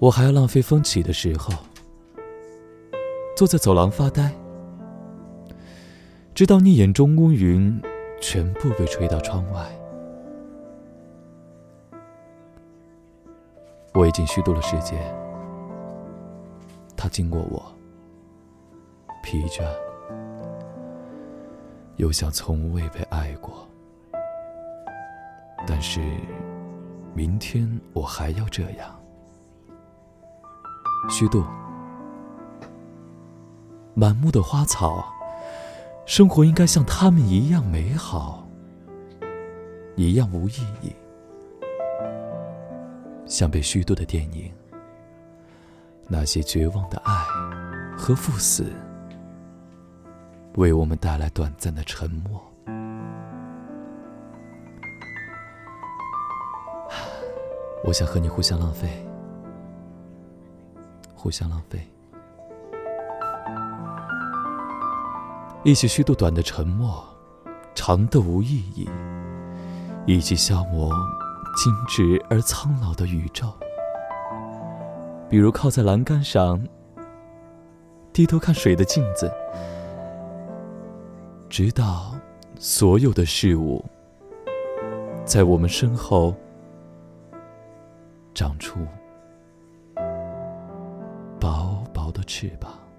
我还要浪费风起的时候，坐在走廊发呆，直到你眼中乌云全部被吹到窗外。我已经虚度了世界，他经过我，疲倦，又像从未被爱过。但是，明天我还要这样。虚度，满目的花草，生活应该像他们一样美好，一样无意义，像被虚度的电影，那些绝望的爱和赴死，为我们带来短暂的沉默。我想和你互相浪费。互相浪费，一起虚度短的沉默，长的无意义，一起消磨精致而苍老的宇宙。比如靠在栏杆上，低头看水的镜子，直到所有的事物在我们身后长出。翅膀。